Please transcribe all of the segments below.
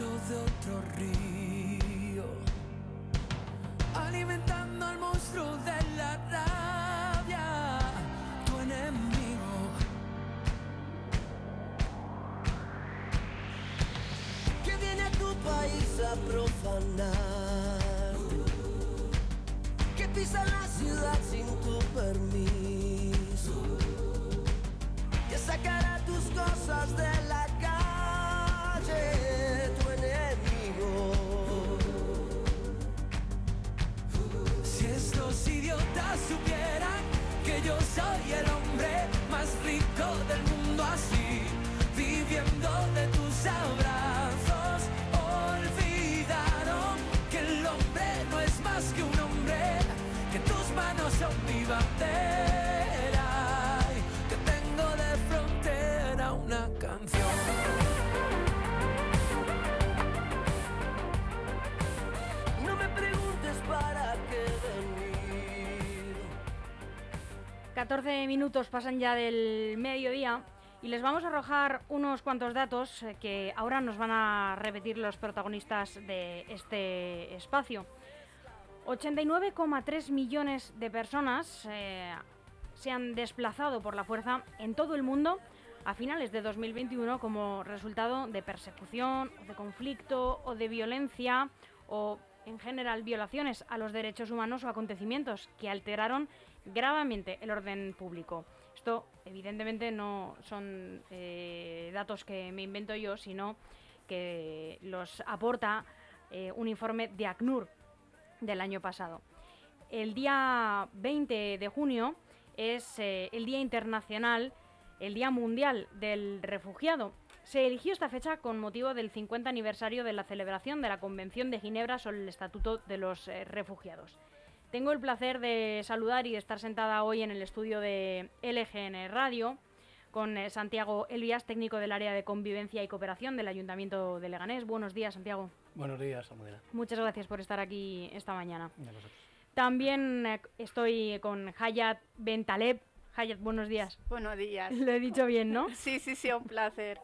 de otro río, alimentando al monstruo de la rabia, tu enemigo. Que viene a tu país a profanar, que pisa la ciudad sin tu permiso, que sacará tus cosas de soy el hombre más rico del mundo así, viviendo de tus abrazos, olvidaron que el hombre no es más que un hombre, que tus manos son mi bandera, 14 minutos pasan ya del mediodía y les vamos a arrojar unos cuantos datos eh, que ahora nos van a repetir los protagonistas de este espacio. 89,3 millones de personas eh, se han desplazado por la fuerza en todo el mundo a finales de 2021 como resultado de persecución, de conflicto o de violencia o en general violaciones a los derechos humanos o acontecimientos que alteraron gravemente el orden público. Esto evidentemente no son eh, datos que me invento yo, sino que los aporta eh, un informe de ACNUR del año pasado. El día 20 de junio es eh, el Día Internacional, el Día Mundial del Refugiado. Se eligió esta fecha con motivo del 50 aniversario de la celebración de la Convención de Ginebra sobre el Estatuto de los Refugiados. Tengo el placer de saludar y de estar sentada hoy en el estudio de LGN Radio con eh, Santiago Elías, técnico del área de convivencia y cooperación del Ayuntamiento de Leganés. Buenos días, Santiago. Buenos días, Almudena. Muchas gracias por estar aquí esta mañana. Y a vosotros. También eh, estoy con Hayat Bentaleb. Hayat, buenos días. Buenos días. Lo he dicho bien, ¿no? Sí, sí, sí, un placer.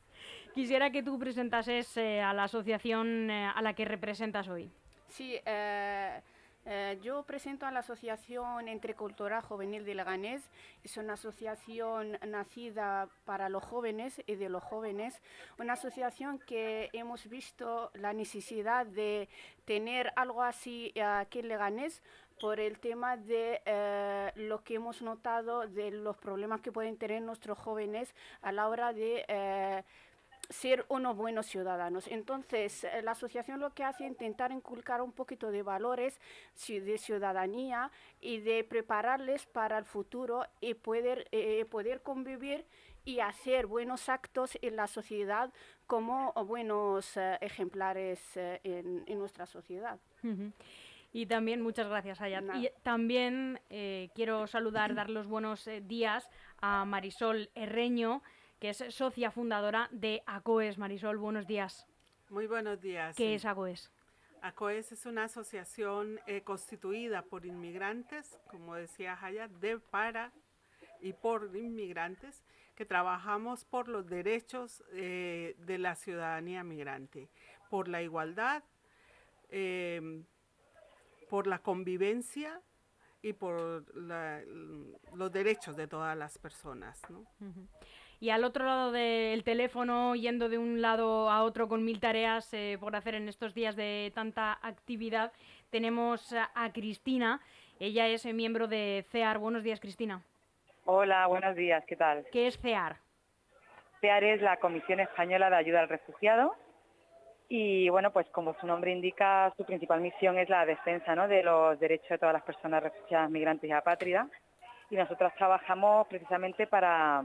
Quisiera que tú presentases eh, a la asociación eh, a la que representas hoy. Sí, eh, eh, yo presento a la Asociación Entrecultural Juvenil de Leganés. Es una asociación nacida para los jóvenes y de los jóvenes. Una asociación que hemos visto la necesidad de tener algo así eh, aquí en Leganés por el tema de eh, lo que hemos notado de los problemas que pueden tener nuestros jóvenes a la hora de eh, ser unos buenos ciudadanos. Entonces, eh, la asociación lo que hace es intentar inculcar un poquito de valores de ciudadanía y de prepararles para el futuro y poder, eh, poder convivir y hacer buenos actos en la sociedad como buenos eh, ejemplares eh, en, en nuestra sociedad. Y también, muchas gracias. Nada. Y también eh, quiero saludar, dar los buenos días a Marisol Herreño, que es socia fundadora de ACOES. Marisol, buenos días. Muy buenos días. ¿Qué sí. es ACOES? ACOES es una asociación eh, constituida por inmigrantes, como decía Hayat, de para y por inmigrantes, que trabajamos por los derechos eh, de la ciudadanía migrante, por la igualdad, eh, por la convivencia y por la- los derechos de todas las personas. ¿no? Y al otro lado del teléfono, yendo de un lado a otro con mil tareas eh, por hacer en estos días de tanta actividad, tenemos a Cristina. Ella es miembro de CEAR. Buenos días, Cristina. Hola, buenos días, ¿qué tal? ¿Qué es CEAR? CEAR es la Comisión Española de Ayuda al Refugiado y bueno, pues como su nombre indica, su principal misión es la defensa ¿no? de los derechos de todas las personas refugiadas, migrantes y apátridas y nosotros trabajamos precisamente para,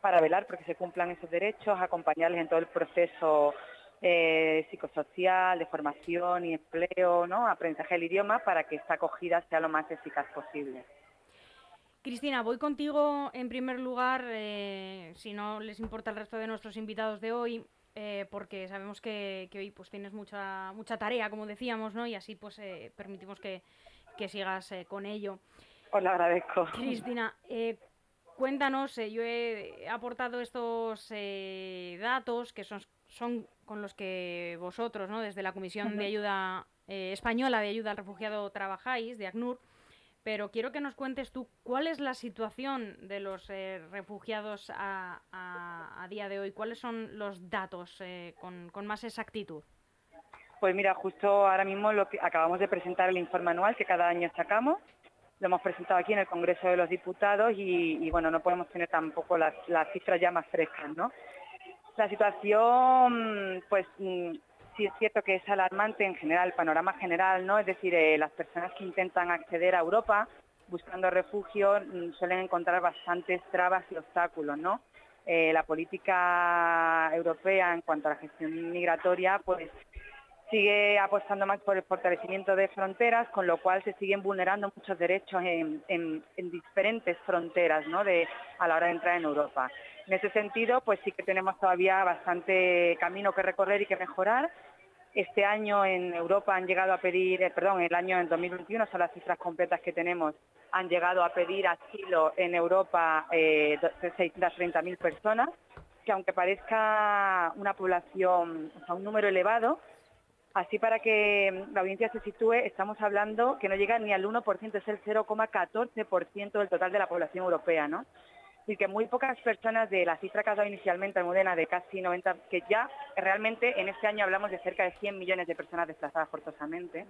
para velar porque se cumplan esos derechos, acompañarles en todo el proceso eh, psicosocial, de formación y empleo, ¿no? aprendizaje del idioma para que esta acogida sea lo más eficaz posible. Cristina, voy contigo en primer lugar, eh, si no les importa el resto de nuestros invitados de hoy, eh, porque sabemos que, que hoy pues tienes mucha mucha tarea, como decíamos, ¿no? Y así pues eh, permitimos que, que sigas eh, con ello. Os lo agradezco. Cristina, cuéntanos, eh, yo he aportado estos eh, datos que son, son con los que vosotros, ¿no? desde la Comisión de Ayuda Española de Ayuda al Refugiado trabajáis, de ACNUR, pero quiero que nos cuentes tú cuál es la situación de los refugiados a, día de hoy, cuáles son los datos con, con, más exactitud. Pues mira, justo ahora mismo lo que acabamos de presentar el informe anual que cada año sacamos lo hemos presentado aquí en el Congreso de los Diputados y, bueno, no podemos tener tampoco las, cifras ya más frescas, ¿no? La situación, pues mm, sí es cierto que es alarmante en general, el panorama general, ¿no? Es decir, eh, las personas que intentan acceder a Europa buscando refugio mm, suelen encontrar bastantes trabas y obstáculos, ¿no? Eh, la política europea en cuanto a la gestión migratoria, pues sigue apostando más por el fortalecimiento de fronteras, con lo cual se siguen vulnerando muchos derechos en, diferentes fronteras ¿no? a la hora de entrar en Europa. En ese sentido, pues sí que tenemos todavía bastante camino que recorrer y que mejorar. Este año en Europa han llegado a pedir, eh, perdón, el año en 2021 son las cifras completas que tenemos, han llegado a pedir asilo en Europa eh, 630.000 personas, que aunque parezca una población, o sea, un número elevado, Así para que la audiencia se sitúe, estamos hablando que no llega ni al 1%, es el 0,14% del total de la población europea, ¿no? Y que muy pocas personas de la cifra que ha dado inicialmente Almudena de casi 90, que ya realmente en este año hablamos de cerca de 100 millones de personas desplazadas forzosamente,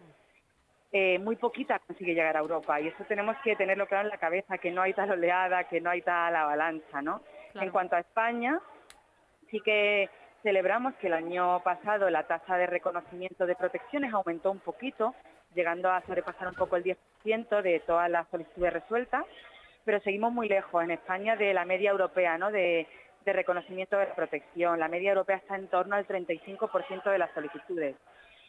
eh, muy poquita consigue llegar a Europa y eso tenemos que tenerlo claro en la cabeza, que no hay tal oleada, que no hay tal avalancha, ¿no? En cuanto a España, sí que Celebramos que el año pasado la tasa de reconocimiento de protecciones aumentó un poquito, llegando a sobrepasar un poco el 10% de todas las solicitudes resueltas, pero seguimos muy lejos en España de la media europea ¿no? de, reconocimiento de protección. La media europea está en torno al 35% de las solicitudes.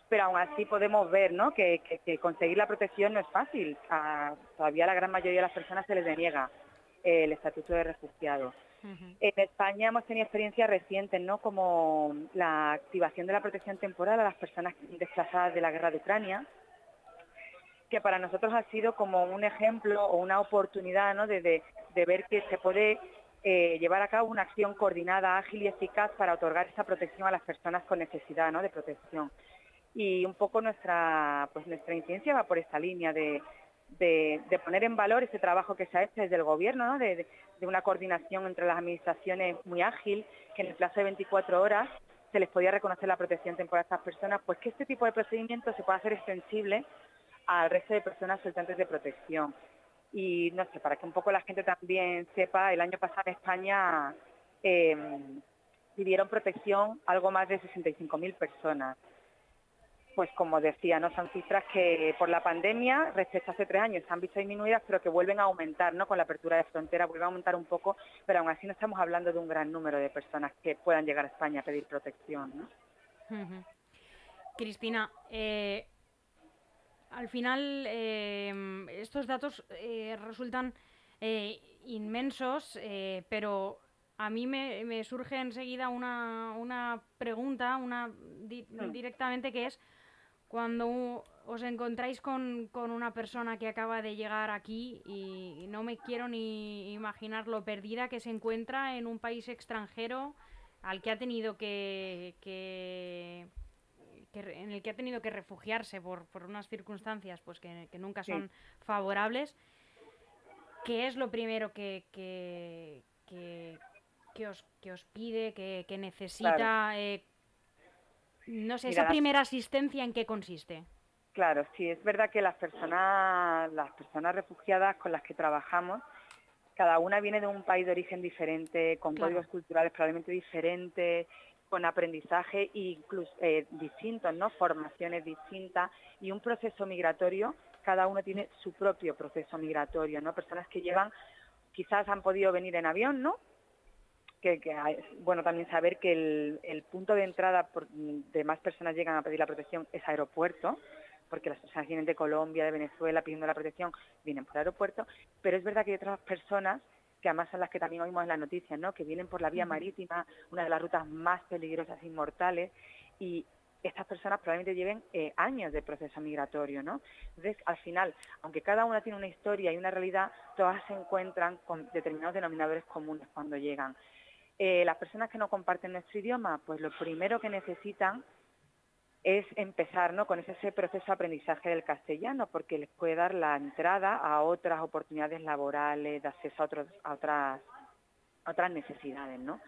Pero aún así podemos ver ¿no? que, conseguir la protección no es fácil. todavía la gran mayoría de las personas se les deniega el estatuto de refugiado. En España hemos tenido experiencias recientes, ¿no? Como la activación de la protección temporal a las personas desplazadas de la guerra de Ucrania, que para nosotros ha sido como un ejemplo o una oportunidad, ¿no? De, ver que se puede eh, llevar a cabo una acción coordinada, ágil y eficaz para otorgar esa protección a las personas con necesidad, ¿no? De protección. Y un poco nuestra, pues nuestra incidencia va por esta línea de, de, poner en valor ese trabajo que se ha hecho desde el Gobierno, de, una coordinación entre las administraciones muy ágil, que en el plazo de 24 horas se les podía reconocer la protección temporal a estas personas, pues que este tipo de procedimiento se pueda hacer extensible al resto de personas soltantes de protección. Y no sé, para que un poco la gente también sepa, el año pasado en España eh, pidieron protección algo más de 65.000 personas pues como decía, no son cifras que por la pandemia respecto a hace tres años se han visto disminuidas, pero que vuelven a aumentar, ¿no? Con la apertura de frontera vuelve a aumentar un poco, pero aún así no estamos hablando de un gran número de personas que puedan llegar a España a pedir protección, ¿no? Cristina, eh, al final eh, estos datos eh, resultan inmensos, pero a mí me, surge enseguida una, una pregunta, una mm. directamente que es cuando os encontráis con, una persona que acaba de llegar aquí y no me quiero ni imaginar lo perdida que se encuentra en un país extranjero al que ha tenido que, en el que ha tenido que refugiarse por, unas circunstancias pues que, nunca son favorables ¿qué es lo primero que, que, que, os, que os pide, que, necesita? Eh, no sé, esa primera asistencia en qué consiste. Claro, sí, es verdad que las personas, las personas refugiadas con las que trabajamos, cada una viene de un país de origen diferente, con códigos culturales probablemente diferentes, con aprendizaje incluso eh, distintos, ¿no? Formaciones distintas y un proceso migratorio, cada uno tiene su propio proceso migratorio, ¿no? Personas que llevan, quizás han podido venir en avión, ¿no? Que, bueno también saber que el, punto de entrada de más personas llegan a pedir la protección es aeropuerto, porque las personas vienen de Colombia, de Venezuela pidiendo la protección, vienen por aeropuerto, pero es verdad que hay otras personas que además son las que también oímos en las noticias, ¿no? que vienen por la vía marítima, una de las rutas más peligrosas e inmortales, y estas personas probablemente lleven eh, años de proceso migratorio, ¿no? Entonces, al final, aunque cada una tiene una historia y una realidad, todas se encuentran con determinados denominadores comunes cuando llegan. Eh, las personas que no comparten nuestro idioma, pues lo primero que necesitan es empezar ¿no? con ese proceso de aprendizaje del castellano, porque les puede dar la entrada a otras oportunidades laborales, de acceso a, otras, otras necesidades, ¿no?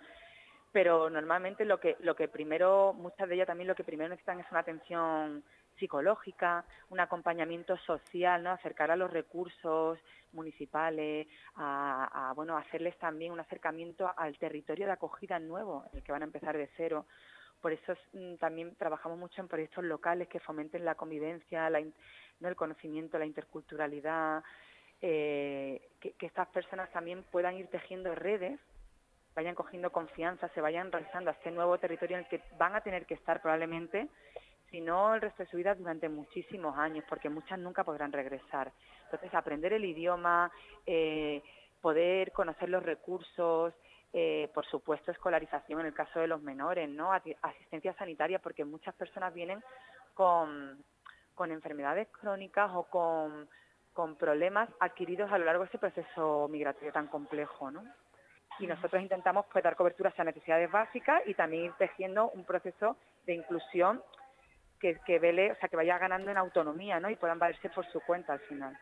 Pero normalmente lo que, lo que primero, muchas de ellas también lo que primero necesitan es una atención psicológica, un acompañamiento social, ¿no? acercar a los recursos municipales, a, a, bueno, hacerles también un acercamiento al territorio de acogida nuevo, el que van a empezar de cero, por eso mm, también trabajamos mucho en proyectos locales que fomenten la convivencia, ¿no? el conocimiento, la interculturalidad, eh, que, estas personas también puedan ir tejiendo redes, vayan cogiendo confianza, se vayan realizando a este nuevo territorio en el que van a tener que estar probablemente, si no el resto de su vida, durante muchísimos años, porque muchas nunca podrán regresar. Entonces, aprender el idioma, eh, poder conocer los recursos, eh, por supuesto, escolarización en el caso de los menores, ¿no? Asistencia sanitaria, porque muchas personas vienen con, enfermedades crónicas o con, problemas adquiridos a lo largo de ese proceso migratorio tan complejo, ¿no? Y nosotros intentamos pues, dar cobertura a esas necesidades básicas y también ir tejiendo un proceso de inclusión que, que vele, o sea, que vaya ganando en autonomía, ¿no? Y puedan valerse por su cuenta al final.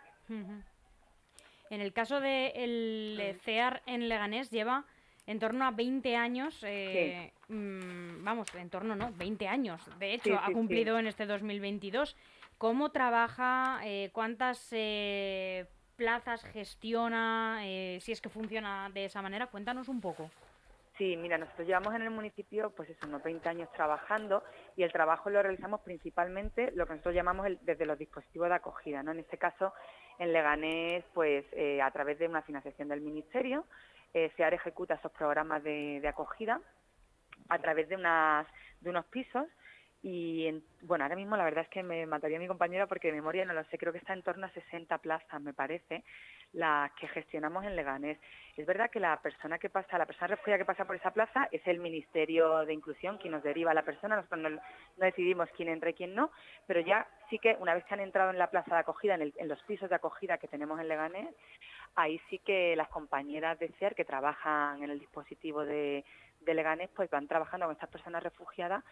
En el caso del de CEAR en Leganés lleva en torno a 20 años, eh, mm, vamos, en torno, ¿no? 20 años, de hecho, ha cumplido en este 2022. ¿Cómo trabaja? Eh, ¿Cuántas eh, plazas gestiona? si es que funciona de esa manera, cuéntanos un poco. Sí, mira, nosotros llevamos en el municipio pues unos 20 años trabajando y el trabajo lo realizamos principalmente lo que nosotros llamamos desde los dispositivos de acogida, ¿no? En este caso, en Leganés, pues a través de una financiación del Ministerio, eh, SEAR ejecuta esos programas de, acogida a través de, unas, de unos pisos y bueno, ahora mismo la verdad es que me mataría mi compañera porque de memoria no lo sé, creo que está en torno a 60 plazas, me parece, las que gestionamos en Leganés. Es verdad que la persona que pasa, la persona refugiada que pasa por esa plaza es el Ministerio de Inclusión quien nos deriva a la persona, nosotros no, decidimos quién entra y quién no, pero ya sí que una vez que han entrado en la plaza de acogida, en, los pisos de acogida que tenemos en Leganés, ahí sí que las compañeras de CER que trabajan en el dispositivo de, de Leganés, pues van trabajando con estas personas refugiadas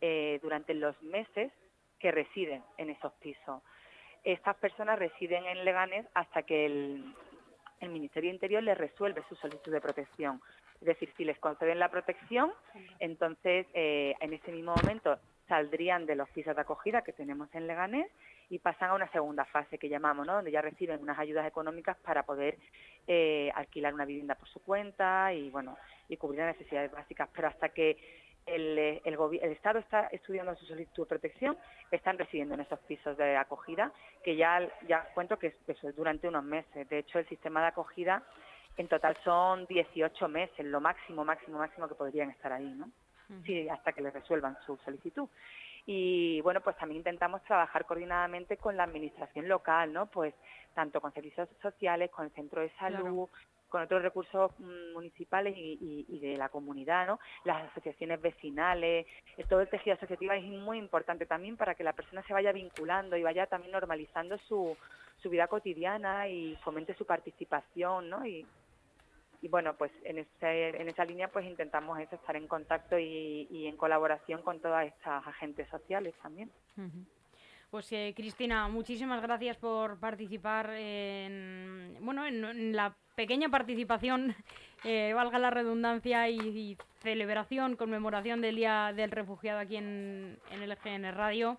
eh, durante los meses que residen en esos pisos. Estas personas residen en Leganés hasta que el, Ministerio de Interior les resuelve su solicitud de protección. Es decir, si les conceden la protección, entonces eh, en ese mismo momento saldrían de los pisos de acogida que tenemos en Leganés y pasan a una segunda fase que llamamos, ¿no? donde ya reciben unas ayudas económicas para poder eh, alquilar una vivienda por su cuenta y bueno y cubrir las necesidades básicas. Pero hasta que el, el, Estado está estudiando su solicitud de protección, están residiendo en esos pisos de acogida, que ya, ya cuento que eso es durante unos meses. De hecho, el sistema de acogida en total son 18 meses, lo máximo, máximo, máximo que podrían estar ahí, ¿no? Sí, hasta que les resuelvan su solicitud. Y bueno, pues también intentamos trabajar coordinadamente con la administración local, ¿no? Pues tanto con servicios sociales, con el centro de salud, con otros recursos mm, municipales y, de la comunidad, ¿no? Las asociaciones vecinales, eh, todo el tejido asociativo es muy importante también para que la persona se vaya vinculando y vaya también normalizando su, su vida cotidiana y fomente su participación, ¿no? Y, y bueno, pues en, en esa línea pues intentamos eso, estar en contacto y, en colaboración con todas estas agentes sociales también. Pues eh, Cristina, muchísimas gracias por participar en, bueno, en, la pequeña participación, eh, valga la redundancia, y, celebración, conmemoración del Día del Refugiado aquí en, en el EGN Radio.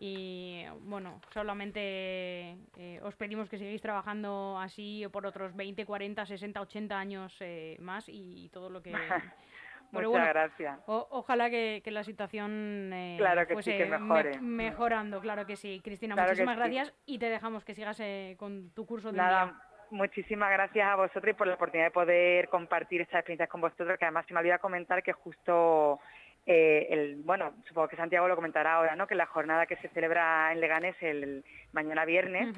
Y bueno, solamente eh, os pedimos que sigáis trabajando así por otros 20, 40, 60, 80 años eh, más y, todo lo que... Muchas gracias. ojalá que, la situación eh, claro que sí, que mejore. mejorando, claro que sí. Cristina, muchísimas gracias y te dejamos que sigas con tu curso de Nada, muchísimas gracias a vosotros y por la oportunidad de poder compartir estas experiencias con vosotros, que además se me olvidó comentar que justo eh, el, bueno, supongo que Santiago lo comentará ahora, ¿no? Que la jornada que se celebra en Leganés el mañana viernes,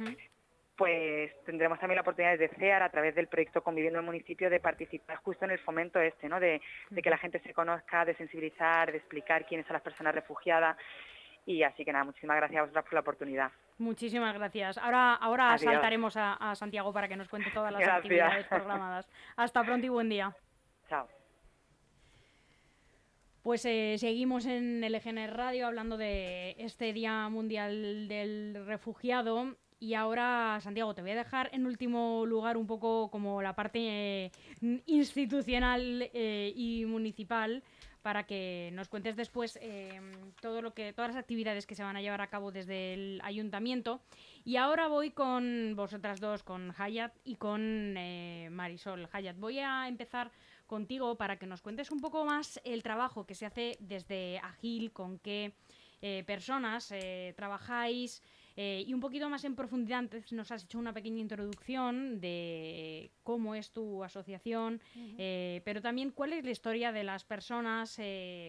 pues tendremos también la oportunidad de CEAR a través del proyecto Conviviendo en el Municipio de participar justo en el fomento este, ¿no? De, que la gente se conozca, de sensibilizar, de explicar quiénes son las personas refugiadas Y así que nada, muchísimas gracias a vosotras por la oportunidad. Muchísimas gracias. Ahora, ahora saltaremos a, Santiago para que nos cuente todas las actividades programadas. Hasta pronto y buen día. Chao. Pues eh, seguimos en el EGN Radio hablando de este Día Mundial del Refugiado. Y ahora, Santiago, te voy a dejar en último lugar un poco como la parte eh, institucional eh, y municipal para que nos cuentes después todo lo que todas las actividades que se van a llevar a cabo desde el ayuntamiento. Y ahora voy con vosotras dos con Hayat y con Marisol. Hayat voy a empezar contigo para que nos cuentes un poco más el trabajo que se hace desde Agil, con qué eh, personas eh, trabajáis eh, y un poquito más en profundidad. Antes nos has hecho una pequeña introducción de cómo es tu asociación, pero también cuál es la historia de las personas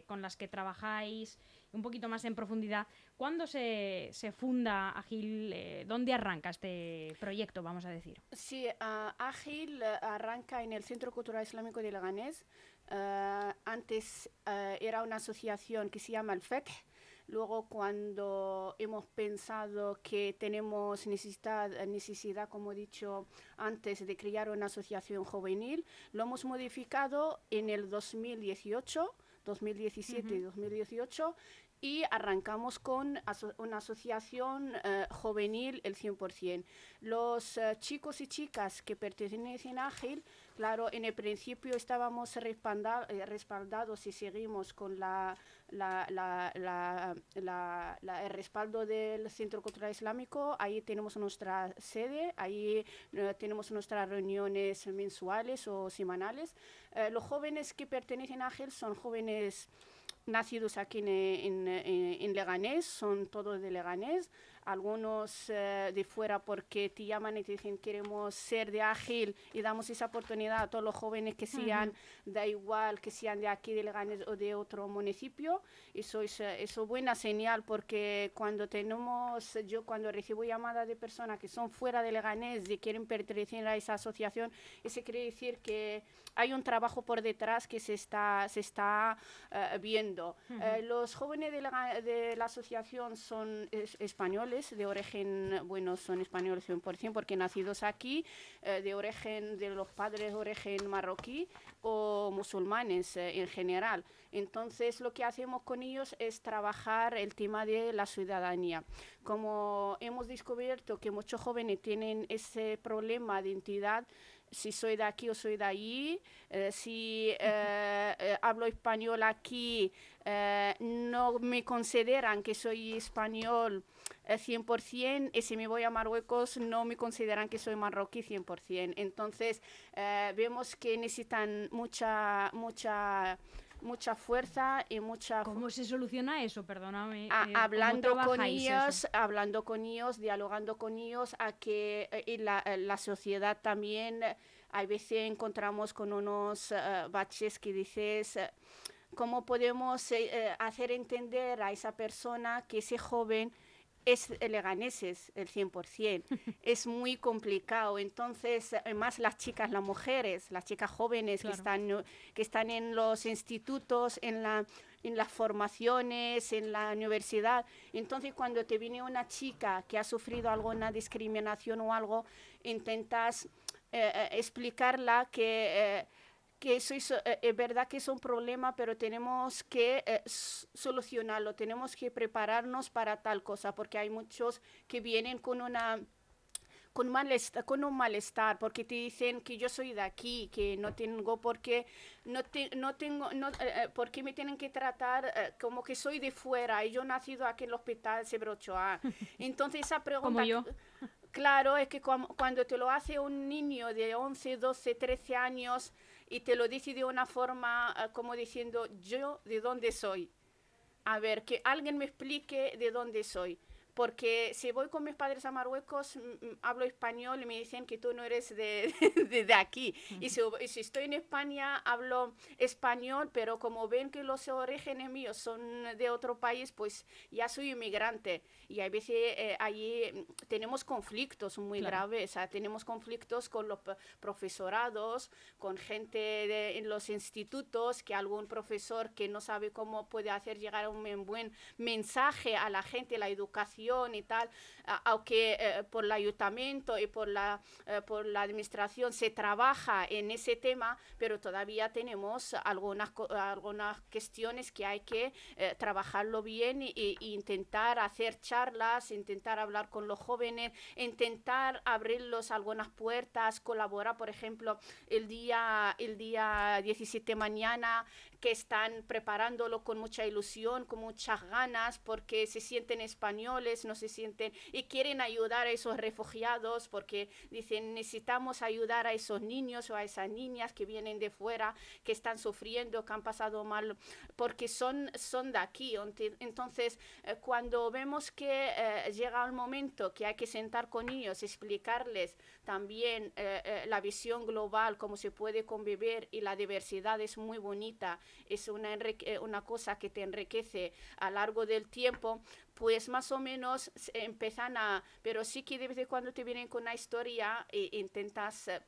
con las que trabajáis un poquito más en profundidad. ¿Cuándo se, se funda Agil? Eh, ¿Dónde arranca este proyecto, vamos a decir? Sí, uh, Agil eh, arranca en el Centro Cultural Islámico de Leganés. Uh, antes uh, era una asociación que se llama el FET. Luego, cuando hemos pensado que tenemos necesidad, necesidad, como he dicho antes, de crear una asociación juvenil, lo hemos modificado en el 2018 2017 y 2018 y arrancamos con una asociación eh, juvenil el 100%. Los eh, chicos y chicas que pertenecen a Ágil, claro, en el principio estábamos eh, respaldados y seguimos con la, el respaldo del Centro Cultural Islámico. Ahí tenemos nuestra sede, ahí tenemos nuestras reuniones mensuales o semanales. los jóvenes que pertenecen a Ágil son jóvenes nacidos aquí en, en, Leganés, son todos de Leganés, algunos eh, de fuera porque te llaman y te dicen queremos ser de Ágil y damos esa oportunidad a todos los jóvenes que sean, da igual que sean de aquí de Leganés o de otro municipio. Eso es eso buena señal porque cuando tenemos, yo cuando recibo llamadas de personas que son fuera de Leganés y quieren pertenecer a esa asociación, eso quiere decir que hay un trabajo por detrás que se está, se está eh, viendo. Eh, los jóvenes de la, de la asociación son españoles de origen, bueno, son españoles 100% porque nacidos aquí, eh, de origen de los padres de origen marroquí o musulmanes eh, en general. Entonces, lo que hacemos con ellos es trabajar el tema de la ciudadanía. Como hemos descubierto que muchos jóvenes tienen ese problema de identidad, si soy de aquí o soy de allí, eh, si hablo español aquí, no me consideran que soy español 100% y si me voy a Marruecos no me consideran que soy marroquí 100%. Entonces eh, vemos que necesitan mucha, mucha mucha fuerza y mucha... ¿Cómo se soluciona eso? Perdóname. Eh, hablando con ellos, hablando con ellos, dialogando con ellos, a que eh, la, la, sociedad también, a veces encontramos con unos baches que dices, ¿cómo podemos hacer entender a esa persona que ese joven es leganeses el 100%. es muy complicado. Entonces, además las chicas, las mujeres, las chicas jóvenes que, están, que están en los institutos, en, la, en las formaciones, en la universidad. Entonces, cuando te viene una chica que ha sufrido alguna discriminación o algo, intentas eh, eh, explicarla que... Eh, que eso es, eh, verdad que es un problema, pero tenemos que eh, solucionarlo, tenemos que prepararnos para tal cosa, porque hay muchos que vienen con una con, malestar, con un malestar, porque te dicen que yo soy de aquí, que no tengo por qué, no, no tengo, no, eh, porque me tienen que tratar como que soy de fuera y yo nacido aquí en el hospital Sebrochoa. Entonces esa pregunta... yo. Claro, es que cuando te lo hace un niño de 11, 12, 13 años, y te lo dice de una forma ah, como diciendo yo de dónde soy. A ver, que alguien me explique de dónde soy. Porque si voy con mis padres a Marruecos, hablo español y me dicen que tú no eres de, de, aquí. y, si, si, estoy en España, hablo español, pero como ven que los orígenes míos son de otro país, pues ya soy inmigrante. Y a veces eh, allí tenemos conflictos muy graves, tenemos conflictos con los profesorados, con gente de, en los institutos, que algún profesor que no sabe cómo puede hacer llegar un buen mensaje a la gente, la educación y tal, aunque eh, por el ayuntamiento y por la, eh, por la administración se trabaja en ese tema, pero todavía tenemos algunas, algunas cuestiones que hay que eh, trabajarlo bien e, intentar hacer charlas, intentar hablar con los jóvenes, intentar abrirlos algunas puertas, colaborar, por ejemplo, el día, el día 17 mañana que están preparándolo con mucha ilusión, con muchas ganas, porque se sienten españoles, no se sienten y quieren ayudar a esos refugiados, porque dicen necesitamos ayudar a esos niños o a esas niñas que vienen de fuera, que están sufriendo, que han pasado mal, porque son, son de aquí. Entonces, eh, cuando vemos que eh, llega el momento que hay que sentar con ellos, explicarles también eh, la visión global, cómo se puede convivir y la diversidad es muy bonita es una, eh, una cosa que te enriquece a lo largo del tiempo, pues más o menos empiezan a, pero sí que de vez en cuando te vienen con una historia intentas... Eh,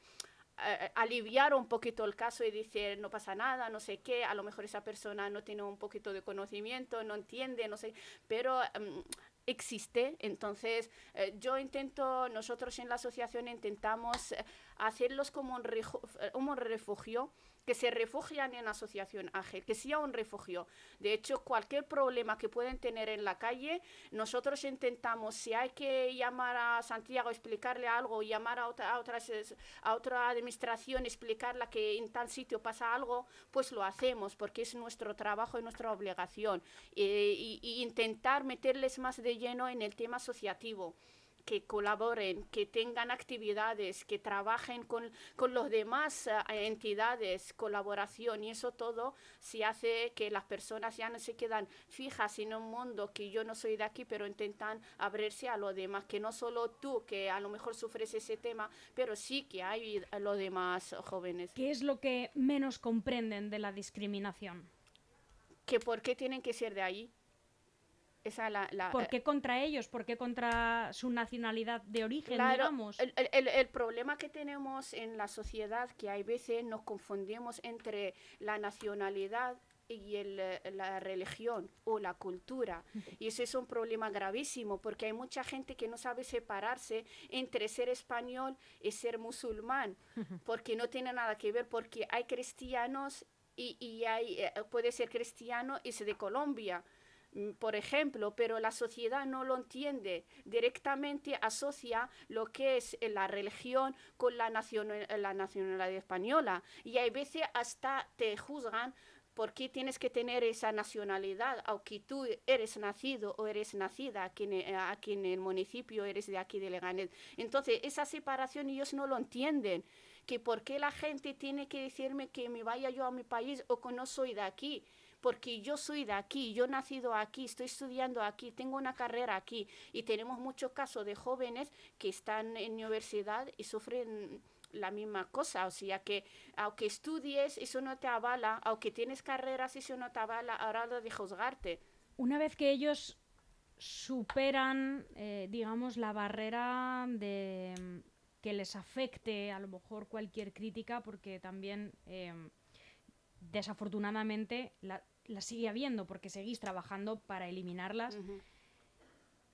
eh, aliviar un poquito el caso y decir no pasa nada, no sé qué, a lo mejor esa persona no tiene un poquito de conocimiento, no entiende, no sé, pero em, existe. Entonces, yo intento, nosotros en la asociación intentamos hacerlos como un refugio que se refugian en Asociación Ágil, que sea un refugio. De hecho, cualquier problema que pueden tener en la calle, nosotros intentamos, si hay que llamar a Santiago, explicarle algo, llamar a otra, a otras, a otra administración, explicarle que en tal sitio pasa algo, pues lo hacemos, porque es nuestro trabajo y nuestra obligación. e intentar meterles más de lleno en el tema asociativo que colaboren, que tengan actividades, que trabajen con, con los demás eh, entidades, colaboración y eso todo se hace que las personas ya no se quedan fijas en un mundo que yo no soy de aquí, pero intentan abrirse a lo demás, que no solo tú, que a lo mejor sufres ese tema, pero sí que hay los demás jóvenes. ¿Qué es lo que menos comprenden de la discriminación? Que por qué tienen que ser de ahí ¿Por qué contra ellos? ¿Por qué contra su nacionalidad de origen, digamos? El, el, el, problema que tenemos en la sociedad, que hay veces nos confundimos entre la nacionalidad y el, la religión o la cultura. Y ese es un problema gravísimo porque hay mucha gente que no sabe separarse entre ser español y ser musulmán, porque no tiene nada que ver, porque hay cristianos y, y hay, eh, puede ser cristiano y es de Colombia por ejemplo, pero la sociedad no lo entiende. Directamente asocia lo que es la religión con la, la nacionalidad española. Y hay veces hasta te juzgan por qué tienes que tener esa nacionalidad, aunque tú eres nacido o eres nacida aquí en, eh, en el municipio, eres de aquí de Leganés. Entonces, esa separación ellos no lo entienden que por qué la gente tiene que decirme que me vaya yo a mi país o que no soy de aquí porque yo soy de aquí, yo he nacido aquí, estoy estudiando aquí, tengo una carrera aquí y tenemos muchos casos de jóvenes que están en universidad y sufren la misma cosa, o sea que aunque estudies, eso no te avala, aunque tienes carreras, eso no te avala ahora lo de juzgarte. Una vez que ellos superan, eh, digamos, la barrera de que les afecte a lo mejor cualquier crítica, porque también eh, desafortunadamente la, sigue habiendo porque seguís trabajando para eliminarlas.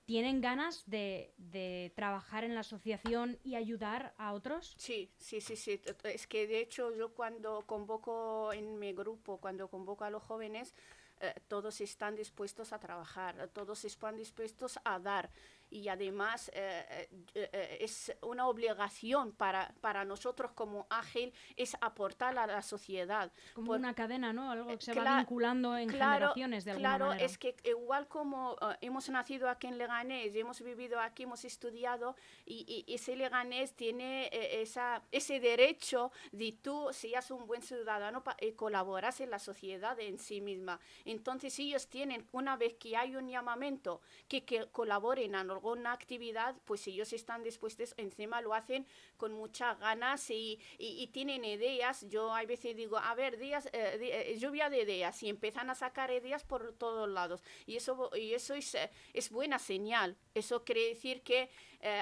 ¿Tienen ganas de, trabajar en la asociación y ayudar a otros? Sí, sí, sí, sí. Es que de hecho yo cuando convoco en mi grupo, cuando convoco a los jóvenes, eh, todos están dispuestos a trabajar, todos están dispuestos a dar. Y además eh, eh, eh, es una obligación para, para nosotros como ágil es aportar a la sociedad. Como una cadena, ¿no? Algo que se va vinculando en generaciones de alguna claro, manera. es que igual como hemos nacido aquí en Leganés, hemos vivido aquí, hemos estudiado y, ese Leganés tiene esa, ese derecho de tú, si eres un buen ciudadano, colaboras en la sociedad en sí misma. Entonces ellos tienen, una vez que hay un llamamiento, que, que colaboren en alguna actividad, pues ellos están dispuestos, encima lo hacen con muchas ganas y, y, tienen ideas. Yo a veces digo, a ver, días, eh, eh, lluvia de ideas y empiezan a sacar ideas por todos lados. Y eso, y eso es, eh, es buena señal. Eso quiere decir que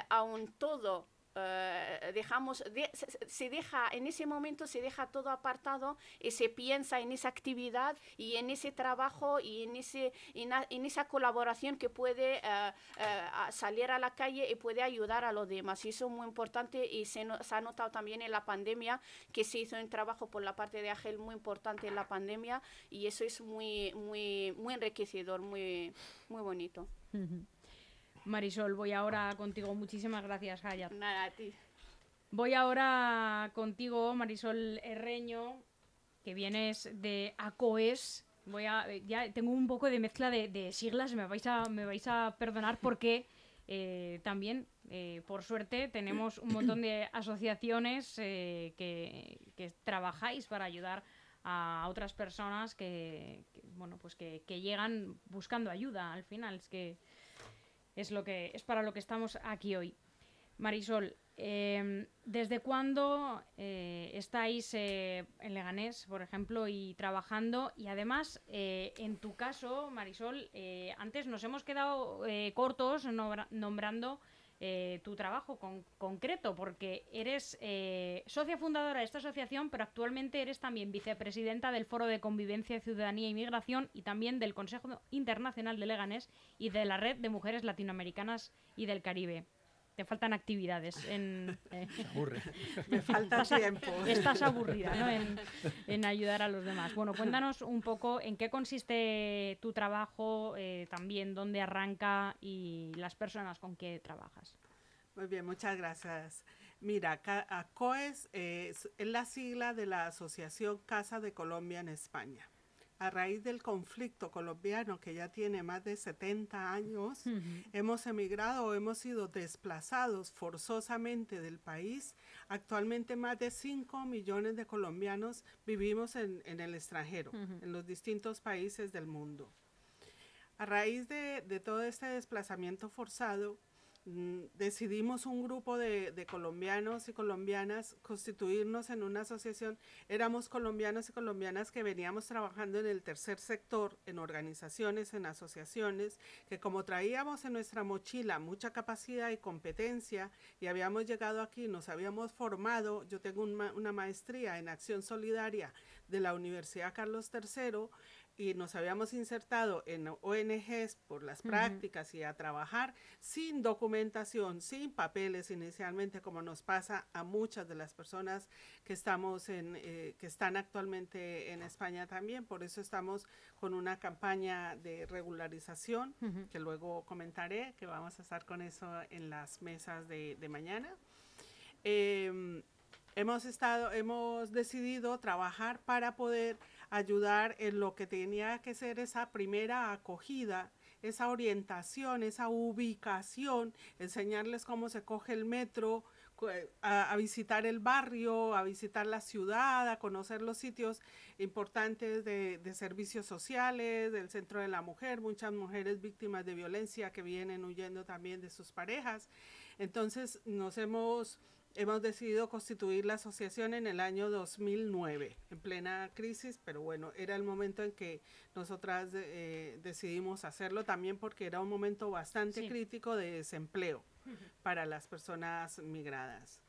aún todo eh, dejamos, se, deja, en ese momento se deja todo apartado y se piensa en esa actividad y en ese trabajo y en, ese, en, esa colaboración que puede eh, eh, salir a la calle y puede ayudar a los demás. Y eso es muy importante y se, ha notado también en la pandemia que se hizo un trabajo por la parte de AGEL muy importante en la pandemia y eso es muy, muy, muy enriquecedor, muy, muy bonito. Marisol, voy ahora contigo. Muchísimas gracias, Hayat. Nada, a ti. Voy ahora contigo, Marisol Herreño, que vienes de ACOES. Voy a, ya tengo un poco de mezcla de, siglas, me vais a, me vais a perdonar porque eh, también, eh, por suerte, tenemos un montón de asociaciones eh, que, trabajáis para ayudar a otras personas que, bueno, pues que, que, llegan buscando ayuda al final. Es que es, lo que, es para lo que estamos aquí hoy. Marisol, em, ¿desde cuándo eh, estáis eh, en Leganés, por ejemplo, y trabajando? Y además, eh, en tu caso, Marisol, antes nos hemos quedado cortos nombrando eh, tu trabajo con, concreto, porque eres eh, socia fundadora de esta asociación, pero actualmente eres también vicepresidenta del Foro de Convivencia, Ciudadanía e Migración y también del Consejo Internacional de Leganés y de la Red de Mujeres Latinoamericanas y del Caribe te faltan actividades. En, eh, aburre. Me falta tiempo. Estás aburrida ¿no? en, en, ayudar a los demás. Bueno, cuéntanos un poco en qué consiste tu trabajo, eh, también dónde arranca y las personas con que trabajas. Muy bien, muchas gracias. Mira, COES es la sigla de la Asociación Casa de Colombia en España a raíz del conflicto colombiano que ya tiene más de 70 años, hemos emigrado o hemos sido desplazados forzosamente del país. Actualmente más de 5 millones de colombianos vivimos en, el extranjero, en los distintos países del mundo. A raíz de, de todo este desplazamiento forzado, decidimos un grupo de, colombianos y colombianas constituirnos en una asociación. Éramos colombianos y colombianas que veníamos trabajando en el tercer sector, en organizaciones, en asociaciones, que como traíamos en nuestra mochila mucha capacidad y competencia y habíamos llegado aquí, nos habíamos formado, yo tengo una maestría en acción solidaria de la Universidad Carlos III, y nos habíamos insertado en ONGs por las prácticas y a trabajar sin documentación, sin papeles inicialmente, como nos pasa a muchas de las personas que estamos en, eh, que están actualmente en España también. Por eso estamos con una campaña de regularización que luego comentaré, que vamos a estar con eso en las mesas de, mañana. Em, hemos estado, hemos decidido trabajar para poder ayudar en lo que tenía que ser esa primera acogida, esa orientación, esa ubicación, enseñarles cómo se coge el metro, a, visitar el barrio, a visitar la ciudad, a conocer los sitios importantes de, de, servicios sociales, del centro de la mujer, muchas mujeres víctimas de violencia que vienen huyendo también de sus parejas. Entonces nos hemos Hemos decidido constituir la asociación en el año 2009, en plena crisis, pero bueno, era el momento en que nosotras eh, decidimos hacerlo también porque era un momento bastante crítico de desempleo para las personas migradas.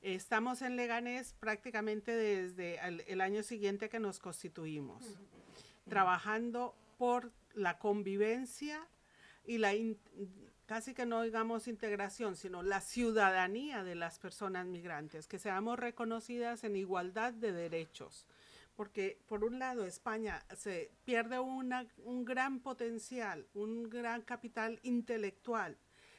Estamos en Leganés prácticamente desde el, año siguiente que nos constituimos, trabajando por la convivencia y la casi que no digamos integración, sino la ciudadanía de las personas migrantes, que seamos reconocidas en igualdad de derechos. Porque por un lado España se pierde un gran potencial, un gran capital intelectual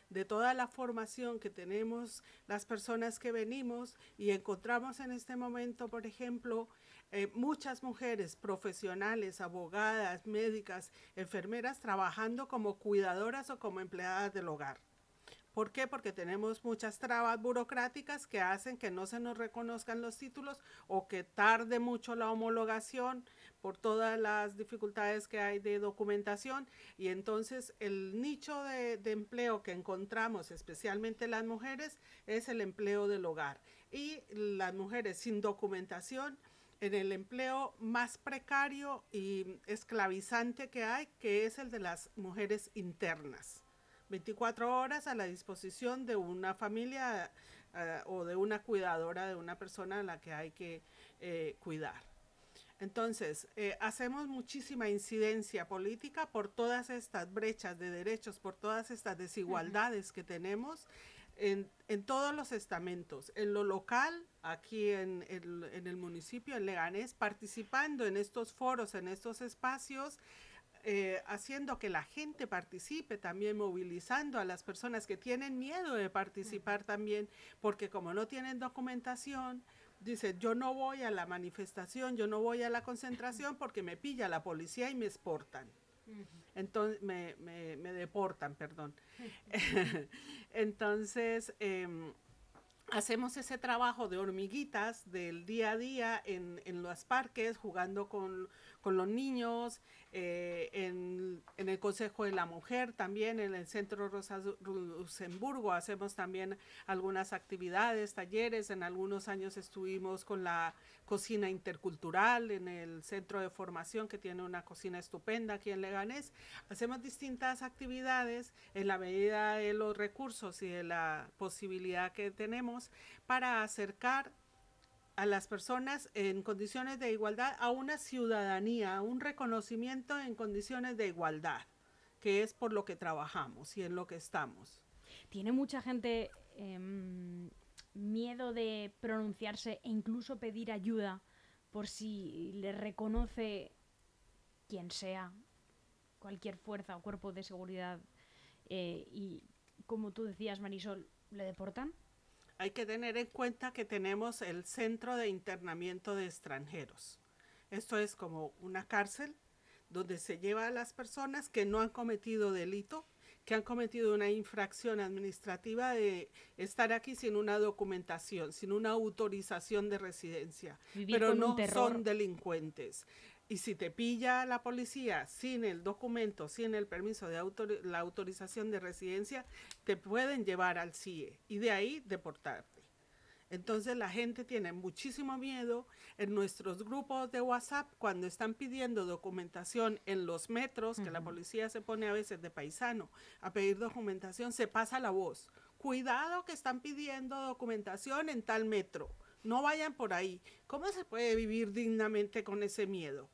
de toda la formación que tenemos las personas que venimos y encontramos en este momento, por ejemplo, eh, muchas mujeres profesionales, abogadas, médicas, enfermeras, trabajando como cuidadoras o como empleadas del hogar. ¿Por qué? Porque tenemos muchas trabas burocráticas que hacen que no se nos reconozcan los títulos o que tarde mucho la homologación por todas las dificultades que hay de documentación. Y entonces el nicho de, de empleo que encontramos, especialmente las mujeres, es el empleo del hogar. Y las mujeres sin documentación en el empleo más precario y esclavizante que hay, que es el de las mujeres internas. 24 horas a la disposición de una familia uh, o de una cuidadora de una persona a la que hay que eh, cuidar. Entonces, eh, hacemos muchísima incidencia política por todas estas brechas de derechos, por todas estas desigualdades uh -huh. que tenemos en, en, todos los estamentos, en lo local, aquí en, en, en el municipio, en Leganés, participando en estos foros, en estos espacios, eh, haciendo que la gente participe, también movilizando a las personas que tienen miedo de participar también, porque como no tienen documentación, dice, yo no voy a la manifestación, yo no voy a la concentración porque me pilla la policía y me exportan. Entonces, me, me, me deportan, perdón. Entonces, eh, hacemos ese trabajo de hormiguitas del día a día en, en los parques, jugando con, con los niños, eh, en, en, el Consejo de la Mujer, también en el Centro Rosa Luxemburgo hacemos también algunas actividades, talleres, en algunos años estuvimos con la cocina intercultural en el centro de formación que tiene una cocina estupenda aquí en Leganés. Hacemos distintas actividades en la medida de los recursos y de la posibilidad que tenemos para acercar a las personas en condiciones de igualdad a una ciudadanía, a un reconocimiento en condiciones de igualdad, que es por lo que trabajamos y en lo que estamos. Tiene mucha gente eh, miedo de pronunciarse e incluso pedir ayuda por si le reconoce quien sea, cualquier fuerza o cuerpo de seguridad eh, y, como tú decías, Marisol, ¿le deportan? Hay que tener en cuenta que tenemos el Centro de Internamiento de Extranjeros. Esto es como una cárcel donde se lleva a las personas que no han cometido delito, que han cometido una infracción administrativa de estar aquí sin una documentación, sin una autorización de residencia, Vivir pero no son delincuentes. Y si te pilla la policía sin el documento, sin el permiso de autor la autorización de residencia, te pueden llevar al CIE y de ahí deportarte. Entonces la gente tiene muchísimo miedo en nuestros grupos de WhatsApp cuando están pidiendo documentación en los metros, uh -huh. que la policía se pone a veces de paisano a pedir documentación, se pasa la voz. Cuidado que están pidiendo documentación en tal metro. No vayan por ahí. ¿Cómo se puede vivir dignamente con ese miedo?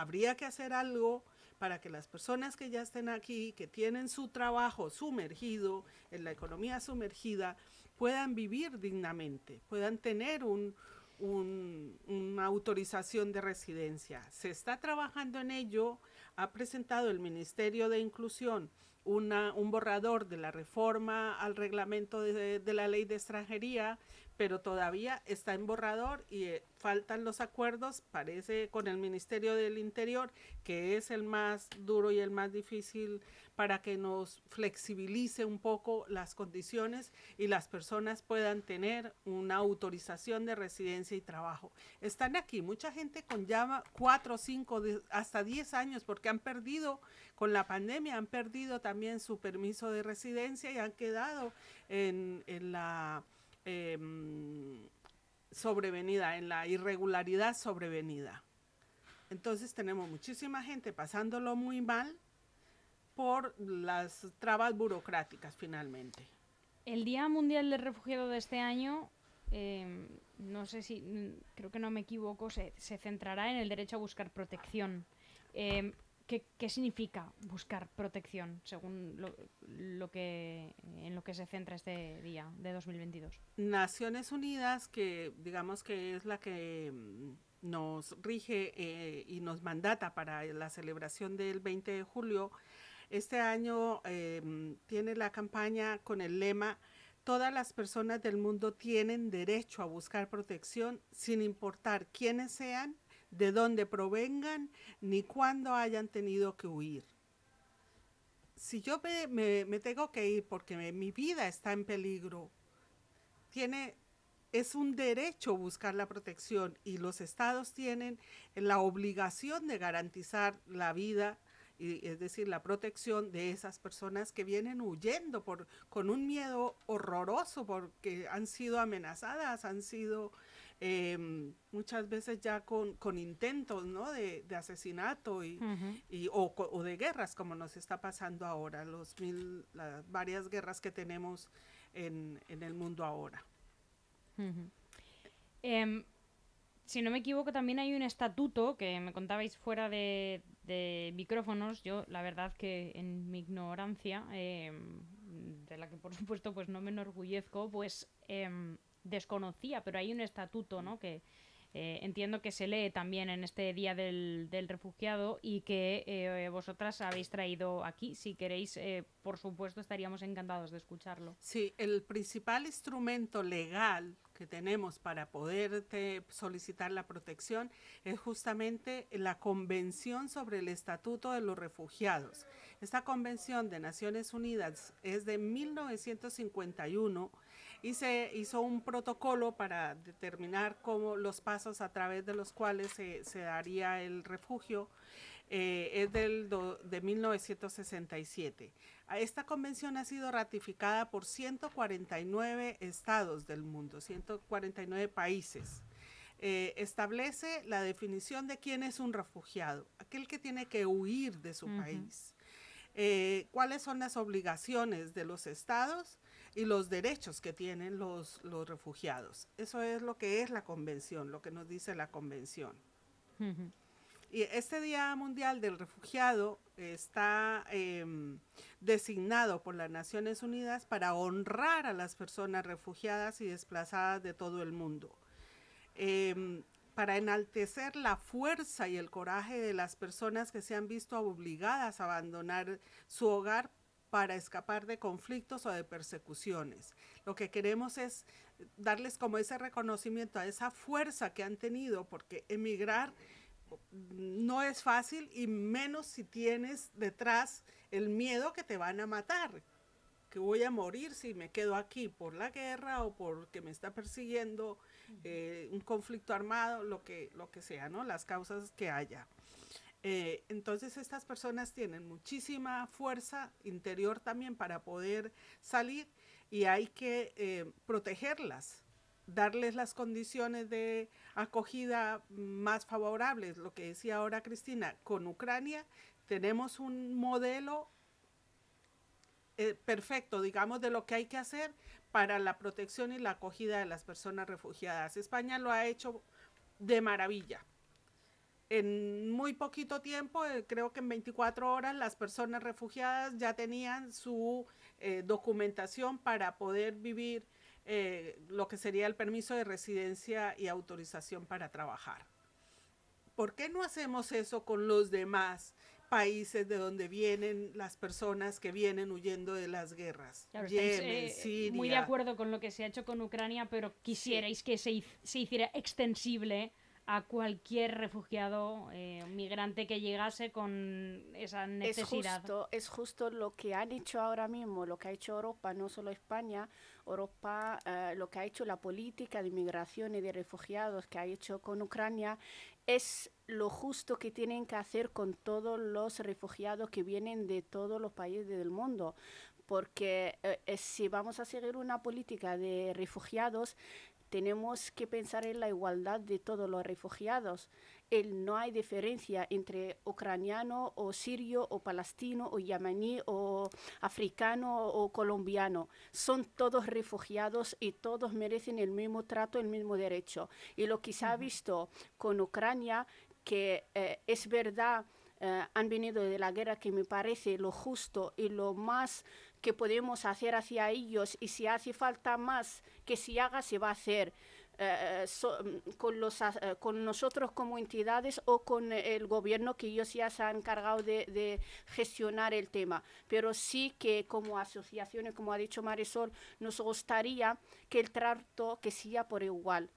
Habría que hacer algo para que las personas que ya estén aquí, que tienen su trabajo sumergido, en la economía sumergida, puedan vivir dignamente, puedan tener un, un, una autorización de residencia. Se está trabajando en ello, ha presentado el Ministerio de Inclusión una, un borrador de la reforma al reglamento de, de, la ley de extranjería, pero todavía está en borrador y eh, faltan los acuerdos, parece, con el Ministerio del Interior, que es el más duro y el más difícil para que nos flexibilice un poco las condiciones y las personas puedan tener una autorización de residencia y trabajo. Están aquí mucha gente con llama cuatro, cinco, hasta diez años porque han perdido con la pandemia, han perdido también su permiso de residencia y han quedado en, en la eh, sobrevenida, en la irregularidad sobrevenida. Entonces tenemos muchísima gente pasándolo muy mal por las trabas burocráticas finalmente. El Día Mundial del Refugiado de este año, eh, no sé si, creo que no me equivoco, se, centrará en el derecho a buscar protección. Eh, ¿Qué, ¿Qué, significa buscar protección según lo, lo, que, en lo que se centra este día de 2022? Naciones Unidas, que digamos que es la que nos rige eh, y nos mandata para la celebración del 20 de julio, Este año em, tiene la campaña con el lema Todas las personas del mundo tienen derecho a buscar protección sin importar quiénes sean, de dónde provengan, ni cuándo hayan tenido que huir. Si yo me, tengo que ir porque mi vida está en peligro, tiene es un derecho buscar la protección y los estados tienen la obligación de garantizar la vida, y, es decir, la protección de esas personas que vienen huyendo por, con un miedo horroroso porque han sido amenazadas, han sido em, muchas veces ya con, intentos ¿no? de, asesinato y, o, de guerras como nos está pasando ahora, los las varias guerras que tenemos en el mundo ahora. Em, si no me equivoco, también hay un estatuto que me contabais fuera de, micrófonos. Yo, la verdad, que en mi ignorancia, em, de la que por supuesto pues no me enorgullezco, pues desconocía, pero hay un estatuto, ¿no? Que eh, entiendo que se lee también en este Día del, Refugiado y que eh, vosotras habéis traído aquí. Si queréis, eh, por supuesto, estaríamos encantados de escucharlo. Sí, el principal instrumento legal que tenemos para poder solicitar la protección es justamente la Convención sobre el Estatuto de los Refugiados. Esta Convención de Naciones Unidas es de 1951 y se hizo un protocolo para determinar cómo los pasos a través de los cuales se, daría el refugio. Eh, es del de 1967. Esta convención ha sido ratificada por 149 estados del mundo, 149 países. Eh, establece la definición de quién es un refugiado, aquel que tiene que huir de su país. Eh, cuáles son las obligaciones de los estados y los derechos que tienen los, los refugiados. Eso es lo que es la convención, lo que nos dice la convención. Y este Día Mundial del Refugiado está em, designado por las Naciones Unidas para honrar a las personas refugiadas y desplazadas de todo el mundo. Em, para enaltecer la fuerza y el coraje de las personas que se han visto obligadas a abandonar su hogar para escapar de conflictos o de persecuciones. Lo que queremos es darles como ese reconocimiento a esa fuerza que han tenido, porque emigrar no es fácil y menos si tienes detrás el miedo que te van a matar, que voy a morir si me quedo aquí por la guerra o porque me está persiguiendo eh, un conflicto armado, lo que, lo que sea, ¿no? Las causas que haya. Eh, entonces estas personas tienen muchísima fuerza interior también para poder salir y hay que eh, protegerlas, darles las condiciones de acogida más favorables. Lo que decía ahora Cristina, con Ucrania tenemos un modelo eh, perfecto, digamos, de lo que hay que hacer para la protección y la acogida de las personas refugiadas. España lo ha hecho de maravilla en muy poquito tiempo, eh, creo que en 24 horas, las personas refugiadas ya tenían su eh, documentación para poder vivir eh, lo que sería el permiso de residencia y autorización para trabajar. ¿Por qué no hacemos eso con los demás países de donde vienen las personas que vienen huyendo de las guerras? Yemen, Siria. Muy de acuerdo con lo que se ha hecho con Ucrania, pero quisierais que se, se hiciera extensible a cualquier refugiado eh, migrante que llegase con esa necesidad. Es justo, es justo lo que han hecho ahora mismo, lo que ha hecho Europa, no solo España, Europa, eh, lo que ha hecho la política de inmigración y de refugiados que ha hecho con Ucrania, es lo justo que tienen que hacer con todos los refugiados que vienen de todos los países del mundo porque eh, si vamos a seguir una política de refugiados, tenemos que pensar en la igualdad de todos los refugiados. El, no hay diferencia entre ucraniano o sirio o palestino o yemení o africano o colombiano. Son todos refugiados y todos merecen el mismo trato, el mismo derecho. Y lo que se ha visto con Ucrania, que eh, es verdad, eh, han venido de la guerra que me parece lo justo y lo más que podemos hacer hacia ellos y si hace falta más que se haga, se va a hacer. eh, con, los, con nosotros como entidades o con el gobierno que ellos ya se han encargado de, de, gestionar el tema. Pero sí que como asociaciones, como ha dicho Marisol, nos gustaría que el trato que sea por igual,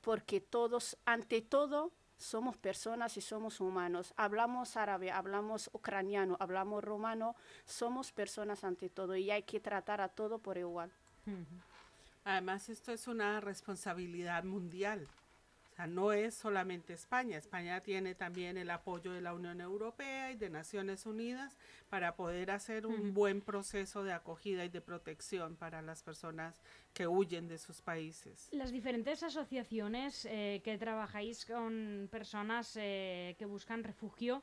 porque todos, ante todo, somos personas y somos humanos. Hablamos árabe, hablamos ucraniano, hablamos romano, somos personas ante todo y hay que tratar a todo por igual. Además, esto es una responsabilidad mundial no es solamente España, España tiene también el apoyo de la Unión Europea y de Naciones Unidas para poder hacer un buen proceso de acogida y de protección para las personas que huyen de sus países. Las diferentes asociaciones eh, que trabajáis con personas eh, que buscan refugio,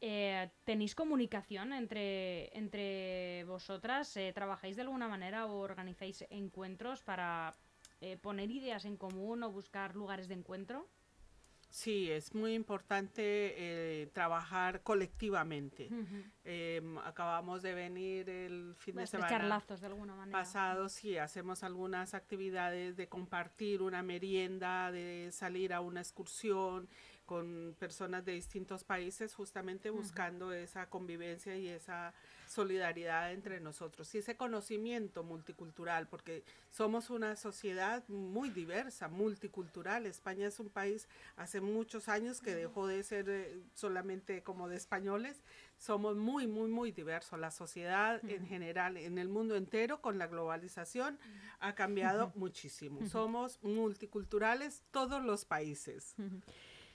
eh, ¿tenéis comunicación entre, entre vosotras? ¿Trabajáis de alguna manera o organizáis encuentros para eh, poner ideas en común o buscar lugares de encuentro? Sí, es muy importante eh, trabajar colectivamente. Em, acabamos de venir el fin de semana lazos de alguna manera. pasado, sí, hacemos algunas actividades de compartir una merienda, de salir a una excursión con personas de distintos países, justamente buscando esa convivencia y esa solidaridad entre nosotros y ese conocimiento multicultural, porque somos una sociedad muy diversa, multicultural. España es un país hace muchos años que dejó de ser eh, solamente como de españoles. Somos muy, muy, muy diversos. La sociedad en general, en el mundo entero, con la globalización, ha cambiado muchísimo. Somos multiculturales todos los países.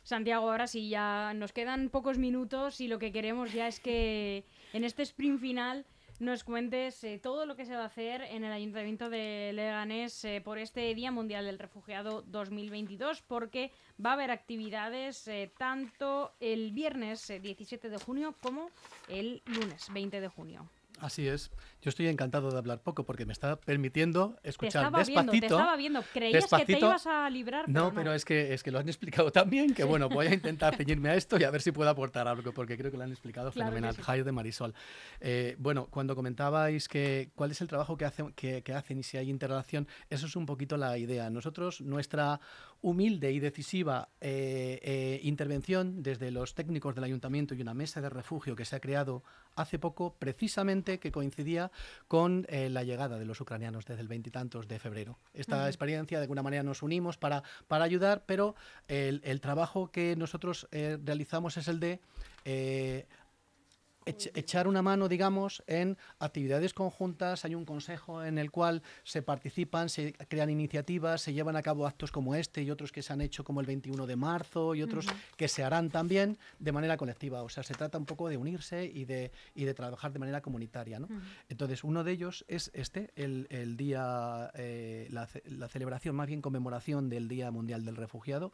Santiago, ahora sí, ya nos quedan pocos minutos y lo que queremos ya es que en este sprint final nos cuentes eh, todo lo que se va a hacer en el Ayuntamiento de Leganés eh, por este Día Mundial del Refugiado 2022, porque va a haber actividades eh, tanto el viernes 17 de junio como el lunes 20 de junio. Así es. Yo estoy encantado de hablar poco porque me está permitiendo escuchar te despacito. Viendo, te estaba viendo. Creías que te ibas a librar. no, pero es que es que lo han explicado tan bien que bueno, voy a intentar ceñirme a esto y a ver si puedo aportar algo porque creo que lo han explicado fenomenal. Jairo de Marisol. Eh, bueno, cuando comentabais que cuál es el trabajo que hacen, que, hacen y si hay interrelación, eso es un poquito la idea. Nosotros nuestra humilde y decisiva eh, eh, intervención desde los técnicos del ayuntamiento y una mesa de refugio que se ha creado hace poco, precisamente que coincidía con eh, la llegada de los ucranianos desde el veintitantos de febrero. Esta experiencia, de alguna manera, nos unimos para, para ayudar, pero el, el trabajo que nosotros realizamos es el de echar una mano, digamos, en actividades conjuntas. Hay un consejo en el cual se participan, se crean iniciativas, se llevan a cabo actos como este y otros que se han hecho como el 21 de marzo y otros que se harán también de manera colectiva. O sea, se trata un poco de unirse y de, y de trabajar de manera comunitaria. ¿no? Entonces, uno de ellos es este, el, el día, eh, la, la celebración, más bien conmemoración del Día Mundial del Refugiado,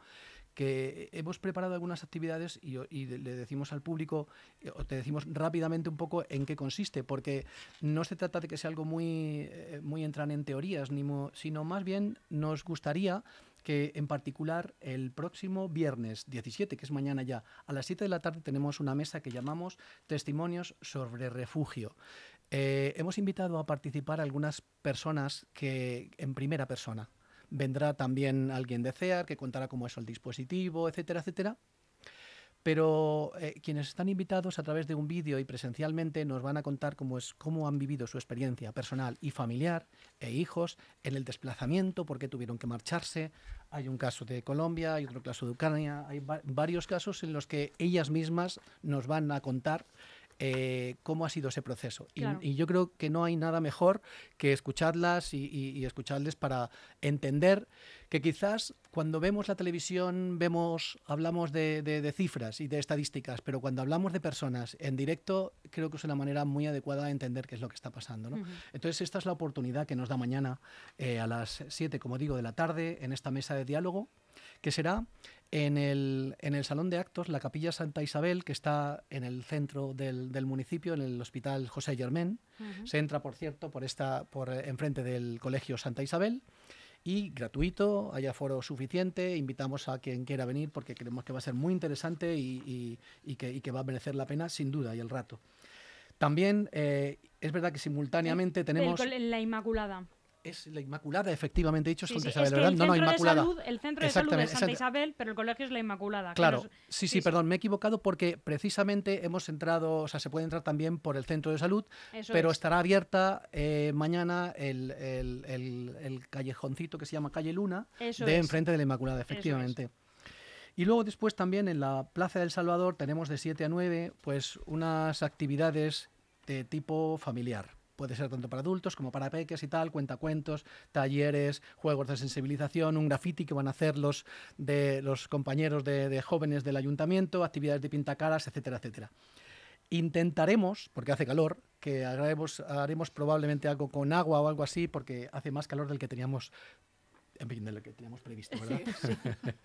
que hemos preparado algunas actividades y, le decimos al público, eh, o te decimos rápidamente un poco en qué consiste, porque no se trata de que sea algo muy, eh, muy entran en teorías, ni sino más bien nos gustaría que en particular el próximo viernes 17, que es mañana ya, a las 7 de la tarde tenemos una mesa que llamamos Testimonios sobre Refugio. Eh, hemos invitado a participar algunas personas que en primera persona, Vendrá también alguien de CEAR que contará cómo es el dispositivo, etcétera, etcétera. Pero eh, quienes están invitados a través de un vídeo y presencialmente nos van a contar cómo, es, cómo han vivido su experiencia personal y familiar e hijos en el desplazamiento, por qué tuvieron que marcharse. Hay un caso de Colombia, hay otro caso de Ucrania, hay varios casos en los que ellas mismas nos van a contar eh, cómo ha sido ese proceso. Y, yo creo que no hay nada mejor que escucharlas y, escucharles para entender que quizás cuando vemos la televisión vemos, hablamos de, cifras y de estadísticas, pero cuando hablamos de personas en directo, creo que es una manera muy adecuada de entender qué es lo que está pasando. Entonces, esta es la oportunidad que nos da mañana eh, a las 7, como digo, de la tarde, en esta mesa de diálogo, que será en el, en el Salón de Actos, la Capilla Santa Isabel, que está en el centro del, del municipio, en el Hospital José Germán. Se entra, por cierto, por esta, por eh, enfrente del Colegio Santa Isabel. Y gratuito, hay aforo suficiente. Invitamos a quien quiera venir porque creemos que va a ser muy interesante y, y, que, y que, va a merecer la pena, sin duda, y el rato. También eh, es verdad que simultáneamente tenemos... la Inmaculada. Es la Inmaculada, efectivamente dicho, Sí, Santa sí, Isabel, es que ¿verdad? el No, no, Inmaculada. salud, el centro de salud es Exactamente, Santa Isabel, pero el colegio es la Inmaculada. Claro, sí, sí, perdón, me he equivocado porque precisamente hemos entrado, o sea, se puede entrar también por el centro de salud, Eso pero es. estará abierta eh, mañana el, el- el- el callejoncito que se llama Calle Luna, Eso de es. enfrente de la Inmaculada, efectivamente. Y luego después también en la Plaza del Salvador tenemos de 7 a 9 pues unas actividades de tipo familiar. Puede ser tanto para adultos como para peques y tal, cuentacuentos, talleres, juegos de sensibilización, un graffiti que van a hacer los, de los compañeros de, de jóvenes del ayuntamiento, actividades de pintacaras, etcétera, etcétera. Intentaremos, porque hace calor, que haremos, haremos probablemente algo con agua o algo así, porque hace más calor del que teníamos, en fin, del que teníamos previsto, ¿verdad?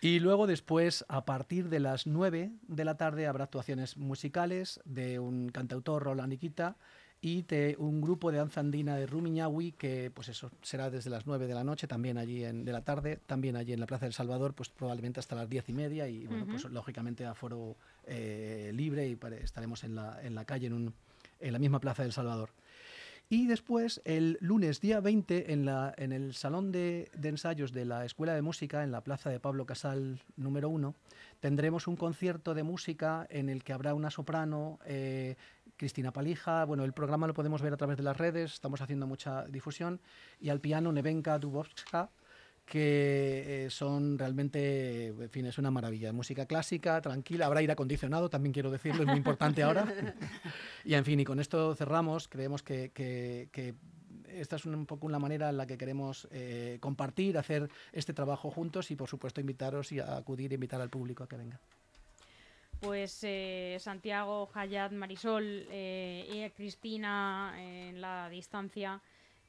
Y luego después, a partir de las 9 de la tarde, habrá actuaciones musicales de un cantautor, Roland Iquita, y de un grupo de danza andina de Rumiñahui, que pues eso será desde las 9 de la noche, también allí en, de la tarde, también allí en la Plaza del Salvador, pues probablemente hasta las 10 y media, y bueno, pues lógicamente aforo eh, libre y estaremos en la, en la calle, en, un- en la misma Plaza del Salvador. Y después, el lunes día 20, en, la, en el salón de, de ensayos de la Escuela de Música, en la plaza de Pablo Casal número 1, tendremos un concierto de música en el que habrá una soprano, eh, Cristina Palija. Bueno, el programa lo podemos ver a través de las redes, estamos haciendo mucha difusión. Y al piano, Nevenka Dubovska, que eh, son realmente, en fin, es una maravilla. Música clásica, tranquila, habrá aire acondicionado, también quiero decirlo, es muy importante ahora. Y en fin, y con esto cerramos. Creemos que, que- esta es un, un poco una manera en la que queremos eh, compartir, hacer este trabajo juntos y, por supuesto, invitaros y a acudir e invitar al público a que venga. Pues eh, Santiago, Hayat, Marisol eh, y Cristina en la distancia,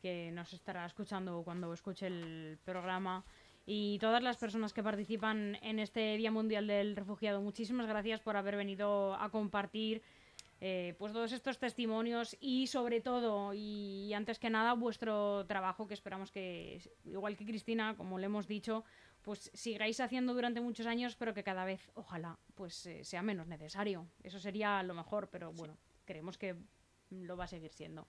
que nos estará escuchando cuando escuche el programa. Y todas las personas que participan en este Día Mundial del Refugiado, muchísimas gracias por haber venido a compartir eh, pues todos estos testimonios y sobre todo y antes que nada vuestro trabajo que esperamos que igual que Cristina como le hemos dicho pues sigáis haciendo durante muchos años pero que cada vez ojalá pues eh, sea menos necesario. Eso sería lo mejor pero bueno creemos que lo va a seguir siendo.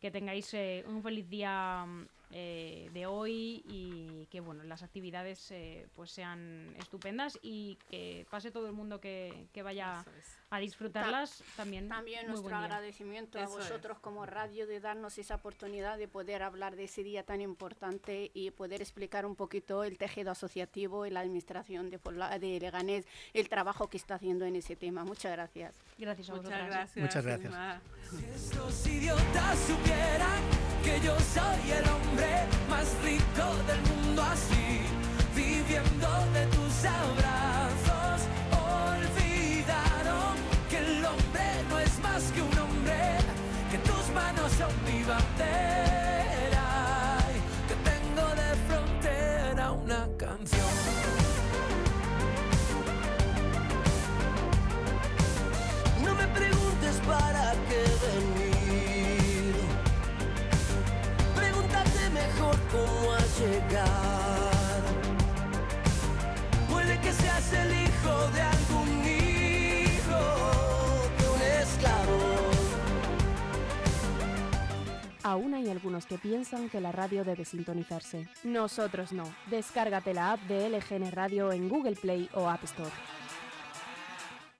Que tengáis eh, un feliz día mm, eh, de hoy y que bueno las actividades eh, pues sean estupendas y que pase todo el mundo que, que vaya es. a disfrutarlas también. También muy nuestro agradecimiento a Eso es. vosotros como radio de darnos esa oportunidad de poder hablar de ese día tan importante y poder explicar un poquito el tejido asociativo y la administración de, Pola- de Leganés, el trabajo que está haciendo en ese tema. Muchas gracias. Gracias a Muchas vosotras. gracias. Muchas gracias. Inma. Si estos idiotas supieran que yo soy el hombre más rico del mundo así, viviendo de tus abrazos, olvidaron que el hombre no es más que un hombre, que tus manos son mi cómo. Puede que seas el hijo de algún hijo de un esclavo. Aún hay algunos que piensan que la radio debe sintonizarse. Nosotros no. Descárgate la app de LGN Radio en Google Play o App Store.